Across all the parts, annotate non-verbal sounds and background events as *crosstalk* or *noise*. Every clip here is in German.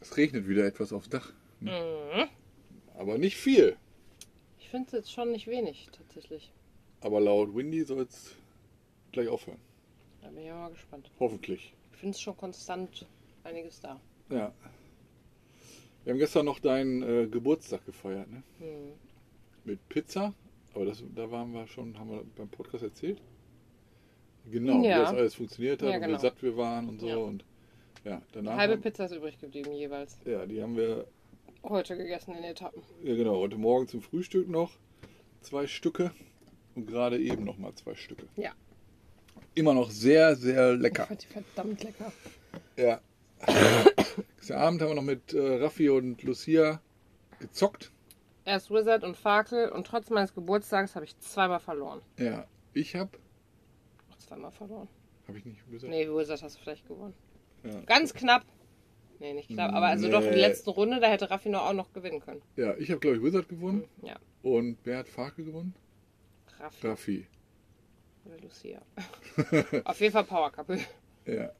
Es regnet wieder etwas aufs Dach. Mhm. Aber nicht viel. Ich finde es jetzt schon nicht wenig, tatsächlich. Aber laut Windy soll es gleich aufhören. Da bin ich mal gespannt. Hoffentlich. Ich finde es schon konstant einiges da. Ja. Wir haben gestern noch deinen äh, Geburtstag gefeiert, ne? Hm. Mit Pizza. Aber das, da waren wir schon, haben wir beim Podcast erzählt. Genau, wie Ja. das alles funktioniert hat Ja, und genau. wie satt wir waren und so. Ja. Und ja, danach. Halbe haben, Pizza ist übrig geblieben jeweils. ja, die haben wir, Heute gegessen in Etappen. ja genau, heute Morgen zum Frühstück noch zwei Stücke und gerade eben noch mal zwei Stücke. Ja. Immer noch sehr, sehr Ich lecker. fand die verdammt lecker. Ja. *coughs* Gestern Abend haben wir noch mit äh, Raffi und Lucia gezockt. Erst Wizard und Fakel und trotz meines Geburtstags habe ich zweimal verloren. Ja, ich habe, zweimal verloren. habe ich nicht gesagt. Nee, Wizard hast du vielleicht gewonnen. Ja. Ganz knapp. Nee, nicht knapp. Aber also doch in Nee. der letzten Runde, da hätte Raffi noch auch noch gewinnen können. Ja, ich habe glaube ich Wizard gewonnen Ja, und wer hat Farke gewonnen? Raffi Raffi. oder Lucia. *laughs* Auf jeden Fall Power Couple. Ja.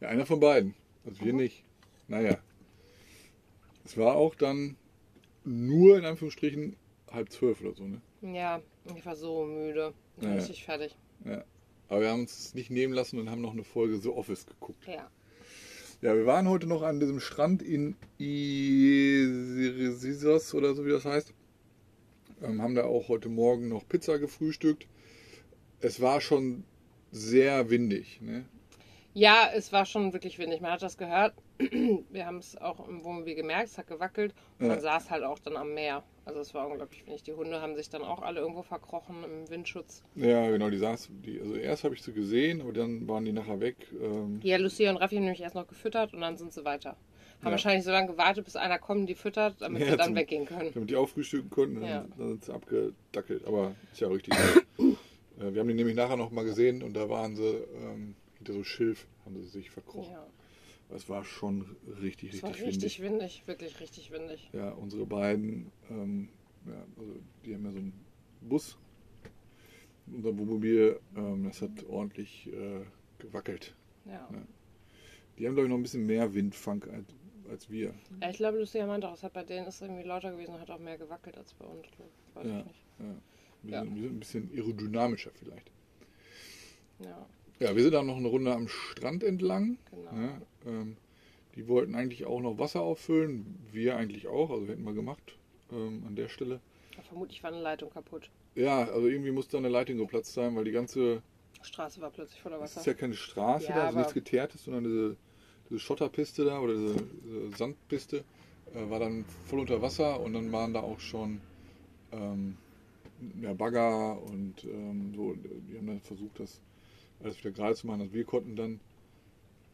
Ja, einer von beiden. Also wir Mhm. nicht. Naja. Es war auch dann nur in Anführungsstrichen halb zwölf oder so, ne? Ja, ich war so müde. Ich war Ja. richtig fertig. Ja. Aber wir haben uns es nicht nehmen lassen und haben noch eine Folge The Office geguckt. Ja. Ja, wir waren heute noch an diesem Strand in Isisos oder so wie das heißt. Ähm, haben da auch heute Morgen noch Pizza gefrühstückt. Es war schon sehr windig. Ne? Ja, es war schon wirklich windig. Man hat das gehört. *clears throat* Wir haben es auch im Wohnmobil gemerkt, es hat gewackelt. Und Ja. man saß halt auch dann am Meer. Also es war unglaublich windig. Die Hunde haben sich dann auch alle irgendwo verkrochen im Windschutz. Ja, genau, die saß, die, also erst habe ich sie gesehen, aber dann waren die nachher weg. Ähm, Ja, Lucia und Raffi haben nämlich erst noch gefüttert und dann sind sie weiter. Haben Ja. wahrscheinlich so lange gewartet, bis einer kommt, die füttert, damit Ja, sie dann zum- weggehen können. damit die auffrühstücken konnten, dann, Ja. dann sind sie abgedackelt. Aber ist ja auch richtig. *laughs* äh, wir haben die nämlich nachher noch mal gesehen und da waren sie ähm, hinter so Schilf, haben sie sich verkrochen. Ja, Es war schon richtig, es war richtig richtig windig. windig, wirklich richtig windig. Ja, unsere beiden, ähm, ja, also die haben ja so einen Bus. Unser Wohnmobil, ähm, das hat ordentlich äh, gewackelt. Ja. Ja. Die haben, glaube ich, noch ein bisschen mehr Windfang als, als wir. ja, ich glaube, Lucia meinte auch, es hat bei denen ist irgendwie lauter gewesen und hat auch mehr gewackelt als bei uns. Weiß Ja. Ja. Wir, Ja. Sind, wir sind ein bisschen aerodynamischer vielleicht. Ja, Ja, wir sind dann noch eine Runde am Strand entlang. genau. Ja, ähm, die wollten eigentlich auch noch Wasser auffüllen. Wir eigentlich auch, also wir hätten mal gemacht ähm, an der Stelle. Vermutlich war eine Leitung kaputt. Ja, also irgendwie muss da eine Leitung geplatzt sein, weil die ganze, Straße war plötzlich voller das ist Wasser. ja keine Straße Ja, da, also aber- nichts Geteertes, sondern diese, diese Schotterpiste da oder diese, diese Sandpiste äh, war dann voll unter Wasser und dann waren da auch schon ähm, ja, Bagger und ähm, so. Die haben dann versucht, das alles wieder gerade zu machen. Also wir konnten dann,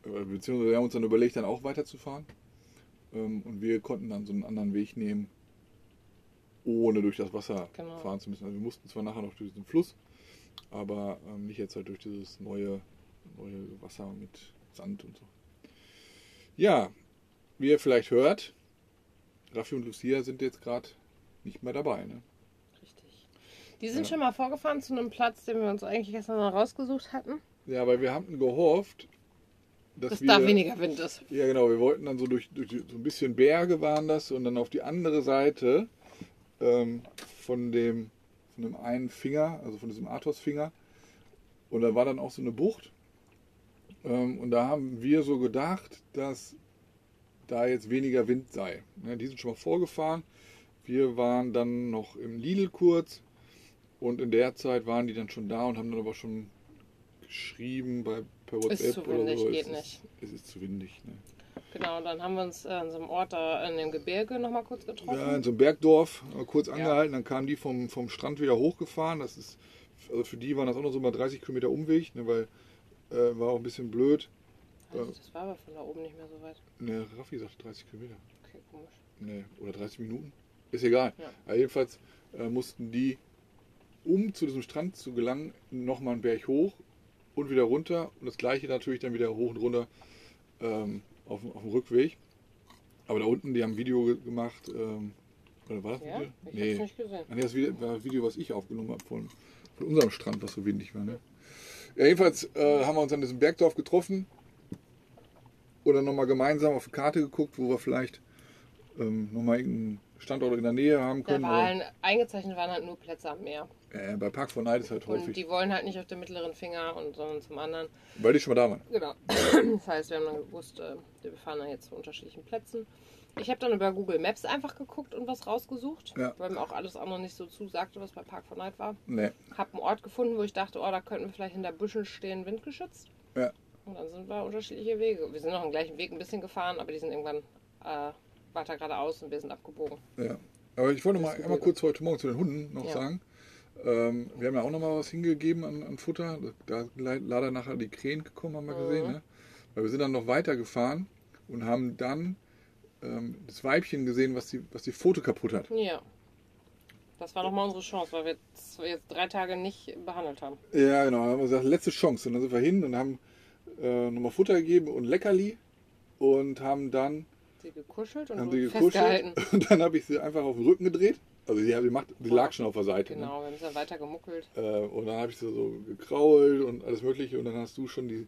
äh, beziehungsweise wir haben uns dann überlegt, dann auch weiterzufahren. Ähm, und wir konnten dann so einen anderen Weg nehmen, ohne durch das Wasser Genau. fahren zu müssen. Also wir mussten zwar nachher noch durch diesen Fluss, aber ähm, nicht jetzt halt durch dieses neue, neue Wasser mit Sand und so. Ja, wie ihr vielleicht hört, Raffi und Lucia sind jetzt gerade nicht mehr dabei. Ne? Die sind Ja. schon mal vorgefahren zu einem Platz, den wir uns eigentlich gestern mal rausgesucht hatten, Ja, weil wir haben gehofft, dass dass wir... da weniger Wind ist. Ja, genau. Wir wollten dann so durch, durch so ein bisschen Berge waren das und dann auf die andere Seite ähm, von dem von dem einen Finger, also von diesem Athos-Finger. Und da war dann auch so eine Bucht. Ähm, und da haben wir so gedacht, dass da jetzt weniger Wind sei. Ne, die sind schon mal vorgefahren. Wir waren dann noch im Lidl kurz. Und in der Zeit waren die dann schon da und haben dann aber schon geschrieben bei, per WhatsApp zu oder windig, so. geht es nicht. Ist, es ist zu windig. Ne? Genau, dann haben wir uns äh, an so einem Ort da in dem Gebirge nochmal kurz getroffen. Ja, in so einem Bergdorf äh, kurz angehalten, dann kamen die vom, vom Strand wieder hochgefahren. Das ist, also für die waren das auch noch so mal 30 Kilometer Umweg, ne, weil äh, war auch ein bisschen blöd. Also, das war aber von da oben nicht mehr so weit. Ne, Raffi sagt 30 Kilometer. Okay, komisch. Ne, oder 30 Minuten. Ist egal. Ja. Jedenfalls äh, mussten die, um zu diesem Strand zu gelangen, nochmal einen Berg hoch und wieder runter. Und das gleiche natürlich dann wieder hoch und runter ähm, auf, dem- auf dem Rückweg. Aber da unten, die haben ein Video ge- gemacht. Ähm, oder war das Ja? Video? Ich hab's nicht gesehen. Nee, das Video- war das Video, was ich aufgenommen habe von, von unserem Strand, was so windig war. Ne? Ja, jedenfalls äh, haben wir uns an diesem Bergdorf getroffen dann nochmal gemeinsam auf die Karte geguckt, wo wir vielleicht ähm, nochmal irgendeinen Standort in der Nähe haben Da können. waren eingezeichnet waren halt nur Plätze am Meer. Äh, bei Park von Night ist halt Und häufig, die wollen halt nicht auf den mittleren Finger und sondern zum anderen. weil die schon mal da waren. Genau. Das heißt, wir haben dann gewusst, äh, wir fahren dann jetzt zu unterschiedlichen Plätzen. Ich habe dann über Google Maps einfach geguckt und was rausgesucht, Ja. weil mir auch alles andere nicht so zusagte, was bei Park for Night war. Nee. Hab einen Ort gefunden, wo ich dachte, oh, da könnten wir vielleicht hinter Büschen stehen, windgeschützt. Ja. Und dann sind wir unterschiedliche Wege. Wir sind noch den gleichen Weg ein bisschen gefahren, aber die sind irgendwann äh, weiter geradeaus und wir sind abgebogen. Ja. Aber ich wollte noch mal einmal kurz heute Morgen zu den Hunden noch Ja. sagen. Ähm, wir haben ja auch noch mal was hingegeben an, an Futter. Da ist le- leider nachher die Krähen gekommen, haben wir Mhm. gesehen. Ne? Weil wir sind dann noch weiter gefahren und haben dann ähm, das Weibchen gesehen, was die, was die Foto kaputt hat. Ja. Das war nochmal unsere Chance, weil wir jetzt, drei Tage nicht behandelt haben. Ja, genau. Da haben wir gesagt, letzte Chance. Und dann sind wir hin und haben äh, nochmal Futter gegeben und Leckerli und haben dann Sie gekuschelt und haben sie festgehalten. gekuschelt *laughs* und dann habe ich sie einfach auf den Rücken gedreht. Also die, die, macht, die lag schon auf der Seite. Ne? Genau, wir haben sie dann weiter gemuckelt. Äh, und dann habe ich sie so gekrault und alles mögliche und dann hast du schon die,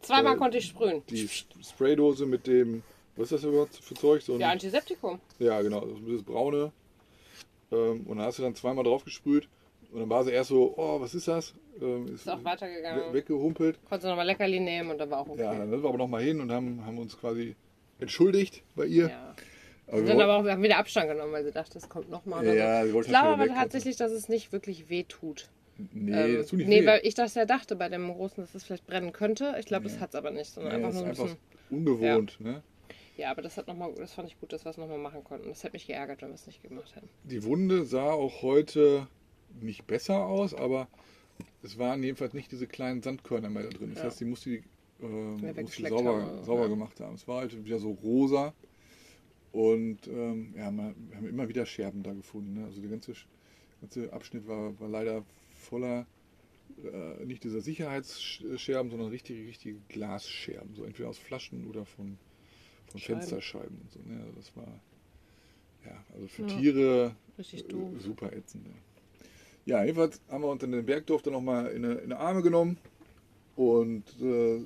Zweimal Äh, konnte ich sprühen. die Spraydose mit dem, was ist das überhaupt für Zeug? So ein, Ja, Antiseptikum. ja, genau, dieses braune. Ähm, und dann hast du dann zweimal drauf gesprüht und dann war sie erst so, oh, was ist das? Ähm, Ist auch weitergegangen. we- weggehumpelt. Konnte nochmal Leckerli nehmen und dann war auch okay. Ja, dann sind wir aber nochmal hin und haben, haben uns quasi entschuldigt bei ihr. Ja. Wir dann aber auch haben wieder Abstand genommen, weil sie dachte, es kommt nochmal. Ja, sie ich glaube aber weg. tatsächlich, dass es nicht wirklich weh tut. Nee, Ähm, das tut nicht nee weh. weil ich das ja dachte bei dem großen, dass es vielleicht brennen könnte. Ich glaube, Nee. das hat es aber nicht, sondern nee, einfach nur ein einfach bisschen. ungewohnt. Ne? Ja, aber das hat noch mal, das fand ich gut, dass wir es nochmal machen konnten. Das hätte mich geärgert, wenn wir es nicht gemacht hätten. Die Wunde sah auch heute nicht besser aus, aber es waren jedenfalls nicht diese kleinen Sandkörner mehr da drin. Das Ja. heißt, die musste, die, äh, musste sauber, haben, sauber Ja. gemacht haben. Es war halt wieder so rosa. Und ähm, ja, wir haben immer wieder Scherben da gefunden. Ne? Also der ganze, ganze Abschnitt war, war leider voller, äh, nicht dieser Sicherheitsscherben, sondern richtige, richtige Glasscherben. So entweder aus Flaschen oder von, von Scheiben. Fensterscheiben und so. Ne? Also das war, ja, also für Ja. Tiere äh. Super ätzend. Ja. ja, jedenfalls haben wir uns in den Bergdorf dann nochmal in, eine- in die Arme genommen und äh,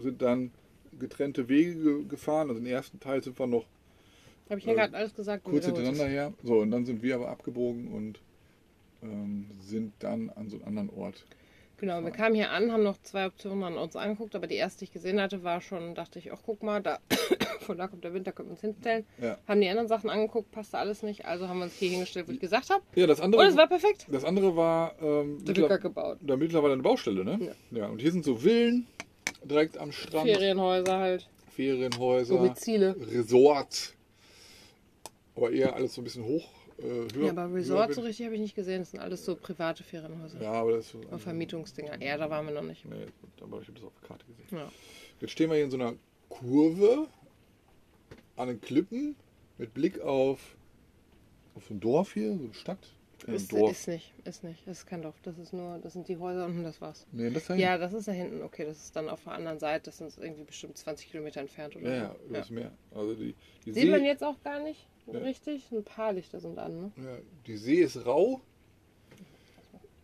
sind dann getrennte Wege ge- gefahren. Also den ersten Teil sind wir noch Habe ich ja Äh, gerade alles gesagt. kurz hintereinander her. So, und dann sind wir aber abgebogen und ähm, sind dann an so einen anderen Ort. Genau, wir kamen hier an, haben noch zwei Optionen an uns angeguckt, aber die erste, die ich gesehen hatte, war schon, dachte ich, ach guck mal, da, *coughs* von da kommt der Wind, da können wir uns hinstellen. Ja, Haben die anderen Sachen angeguckt, passte alles nicht, also haben wir uns hier hingestellt, wo ich gesagt habe. ja das, andere, Und es war perfekt. das andere war ähm, mittler- gebaut. da mittlerweile eine Baustelle. Ne? Ja. und hier sind so Villen direkt am Strand, Ferienhäuser halt, Ferienhäuser. Domizile. Resort. Aber eher alles so ein bisschen hoch. Äh, höher, Ja, aber Resort so richtig habe ich nicht gesehen. Das sind alles so private Ferienhäuser. Ja, aber das ist so. Vermietungsdinger. Ja, da waren wir noch nicht. Nee, aber ich habe das auf der Karte gesehen. Ja. Jetzt stehen wir hier in so einer Kurve an den Klippen mit Blick auf, auf so ein Dorf hier, so eine Stadt. Ist, Dorf. ist nicht, ist nicht. Das ist kein Dorf. Das ist nur, das sind die Häuser unten, das war's. nee, das da Ja, das ist da hinten. Okay, das ist dann auf der anderen Seite. Das sind irgendwie bestimmt 20 Kilometer entfernt oder ja, ja, so. übers Meer. Also die, die Sieht man See, jetzt auch gar nicht Ja. richtig. Ein paar Lichter sind an, ne? ja, die See ist rau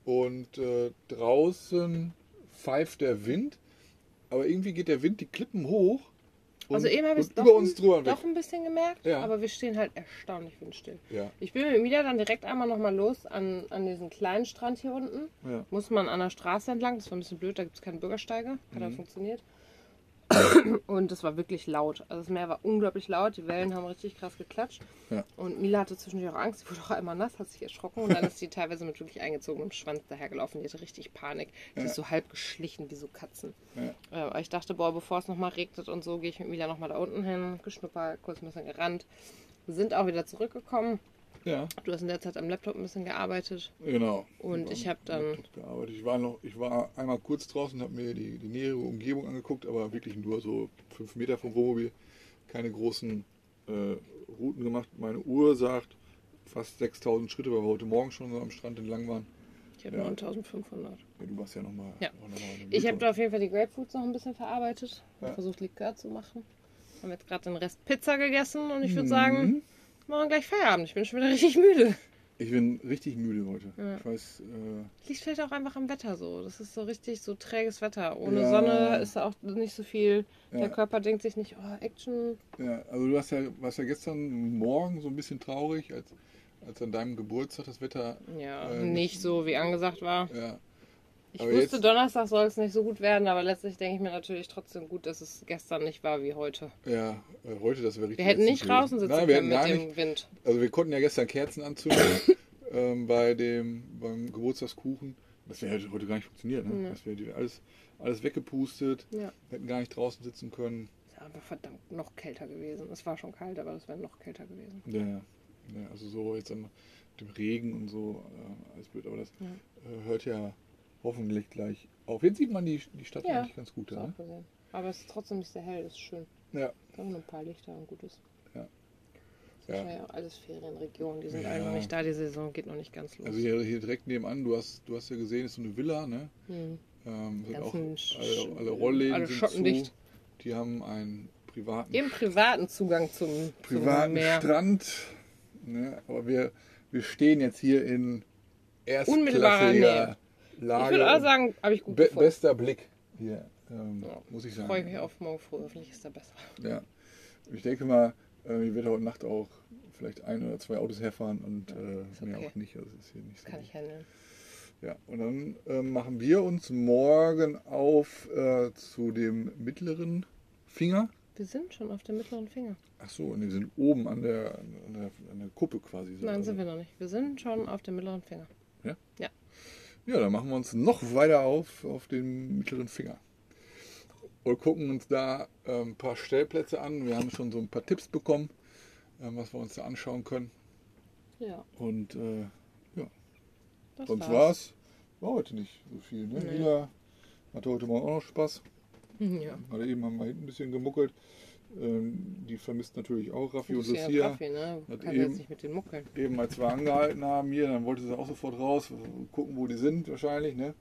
und äh, draußen pfeift der Wind, aber irgendwie geht der Wind die Klippen hoch und, Also eben habe ich und es doch, über uns drüber doch ein bisschen gemerkt, Ja. aber wir stehen halt erstaunlich windstill. Ja, Ich bin mit Emilia dann direkt einmal nochmal los an, an diesen kleinen Strand hier unten. ja. Muss man an der Straße entlang, das war ein bisschen blöd, da gibt es keine Bürgersteige, hat Mhm. funktioniert. *coughs* Und es war wirklich laut. Also das Meer war unglaublich laut, die Wellen haben richtig krass geklatscht. Ja. Und Mila hatte zwischendurch auch Angst, die wurde auch einmal nass, hat sich erschrocken und dann ist sie *laughs* teilweise mit wirklich eingezogenem Schwanz dahergelaufen. Die hatte richtig Panik. Die Ja. ist so halb geschlichen wie so Katzen. Ja. Äh, aber ich dachte, boah, bevor es nochmal regnet und so, gehe ich mit Mila nochmal da unten hin, geschnuppert, kurz ein bisschen gerannt. Wir sind auch wieder zurückgekommen. Ja. Du hast in der Zeit am Laptop ein bisschen gearbeitet. Genau. Und ich am hab dann- gearbeitet. Ich war noch, ich war einmal kurz draußen, habe mir die, die nähere Umgebung angeguckt, aber wirklich nur so fünf Meter vom Wohnmobil. Keine großen äh, Routen gemacht. Meine Uhr sagt fast 6000 Schritte, weil wir heute Morgen schon so am Strand entlang waren. Ich habe Ja. 9500. Ja, du warst ja nochmal. Ja. Noch mal Ich habe da auf jeden Fall die Grapefruits noch ein bisschen verarbeitet. Ja. Versucht Likör zu machen. Haben jetzt gerade den Rest Pizza gegessen und ich würde Mhm. sagen, machen wir gleich Feierabend. Ich bin schon wieder *laughs* richtig müde. Ich bin richtig müde heute. Ja. Ich weiß, äh, Liegt vielleicht auch einfach am Wetter so. Das ist so richtig so träges Wetter. Ohne Ja. Sonne ist da auch nicht so viel. Ja. Der Körper denkt sich nicht, oh, Action. ja, also du warst ja, warst ja gestern Morgen so ein bisschen traurig, als, als an deinem Geburtstag das Wetter, Ja, Äh, nicht so, wie angesagt war. ja, Ich aber wusste, Donnerstag soll es nicht so gut werden, aber letztlich denke ich mir natürlich trotzdem gut, dass es gestern nicht war wie heute. ja, äh, heute das wäre richtig. Wir hätten nicht ätzend draußen sitzen Nein, wir können mit dem nicht. Wind. Also wir konnten ja gestern Kerzen anzünden *laughs* ähm, bei dem beim Geburtstagskuchen. Das wäre heute gar nicht funktioniert. Ne? Nee. Das wäre alles, alles weggepustet. Ja. Hätten gar nicht draußen sitzen können. Ist aber verdammt noch kälter gewesen. Es war schon kalt, aber es wäre noch kälter gewesen. Ja, ja, also so jetzt an dem Regen und so, äh, alles blöd. Aber das Ja. äh, hört ja hoffentlich gleich auf. Jetzt sieht man die, die Stadt Ja, eigentlich ganz gut. Ne? gesehen. Aber es ist trotzdem nicht sehr hell, das ist schön. ja. Da haben ein paar Lichter und gutes. Ja. Das ist ja auch alles Ferienregionen, die sind Ja. alle noch nicht da, die Saison geht noch nicht ganz los. Also hier, hier direkt nebenan, du hast, du hast ja gesehen, ist so eine Villa, ne? hm. Ähm, sind auch alle, alle Rollläden alle sind schottendicht. zu. Die haben einen privaten Eben privaten Zugang zum, privaten zum. Strand. Ne? Aber wir, wir stehen jetzt hier in Unmittelbarer erstklassiger Lage. Ich würde auch sagen, habe ich gut be gefunden. bester Blick hier, ähm, Ja. muss ich sagen. Freue ich mich auf morgen früh, hoffentlich ist er besser. Ja. Ich denke mal, äh, ich werde heute Nacht auch vielleicht ein oder zwei Autos herfahren und äh, mehr okay. auch nicht. Also ist hier nicht so. Kann ich handeln. Ja, und dann äh, machen wir uns morgen auf äh, zu dem mittleren Finger. Wir sind schon auf dem mittleren Finger. Ach so, und wir sind oben an der, an der, an der Kuppe quasi. So. Nein, Also- sind wir noch nicht. Wir sind schon auf dem mittleren Finger. Ja, dann machen wir uns noch weiter auf auf den mittleren Finger. Und gucken uns da äh, ein paar Stellplätze an. Wir haben schon so ein paar Tipps bekommen, äh, was wir uns da anschauen können. Ja, Und äh, das sonst war's. war's. War heute nicht so viel. Ne? Nee. Mila hatte heute Morgen auch noch Spaß. *laughs* Ja. Gerade eben haben wir hinten ein bisschen gemuckelt. Ähm, die vermisst natürlich auch Raffi und Lucia. Kaffee, ne? Kann eben- jetzt nicht mit den Muckeln. Eben als wir angehalten haben hier, dann wollte sie auch sofort raus, gucken, wo die sind wahrscheinlich. Ne?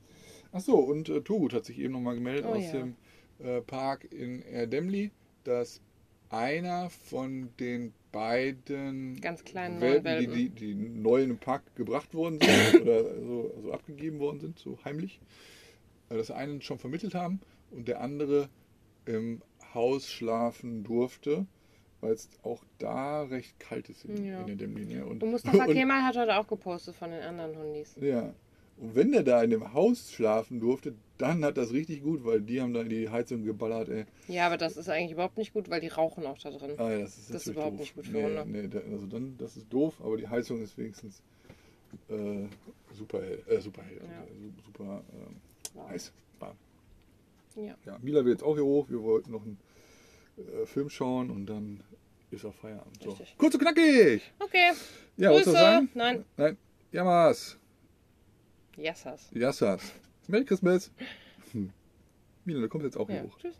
Ach so, und äh, Turgut hat sich eben nochmal gemeldet Oh aus ja. dem äh, Park in Erdemli, dass einer von den beiden Ganz kleinen Welpen, neuen die, Welpen. die, die neu in den Park gebracht worden sind *coughs* oder so also abgegeben worden sind, so heimlich, äh, dass einen schon vermittelt haben und der andere im Haus schlafen durfte, weil es auch da recht kalt ist in, Ja. in Erdemli. Ne? Und, Und Mustafa *laughs* und- Kemal hat heute auch gepostet von den anderen Hundis. ja. Und wenn der da in dem Haus schlafen durfte, dann hat das richtig gut, weil die haben da in die Heizung geballert, ey. Ja, aber das ist eigentlich überhaupt nicht gut, weil die rauchen auch da drin. Ah, ja, das ist, Das ist überhaupt doof. nicht gut für nee, Hunde. Nee, da, also dann, das ist doof, aber die Heizung ist wenigstens äh, super hell, äh, super hell, Ja. su- super ähm, Wow. heiß. Ja. Ja, Mila will jetzt auch hier hoch, wir wollten noch einen äh, Film schauen und dann ist auch Feierabend. So. Richtig. Kurz und knackig! Okay. Ja, Grüße. sagen? Nein. Nein, Jamas, Yassas. Yassas. Merry Christmas! Hm. Mila, du kommst jetzt auch hier Ja. hoch. Tschüss.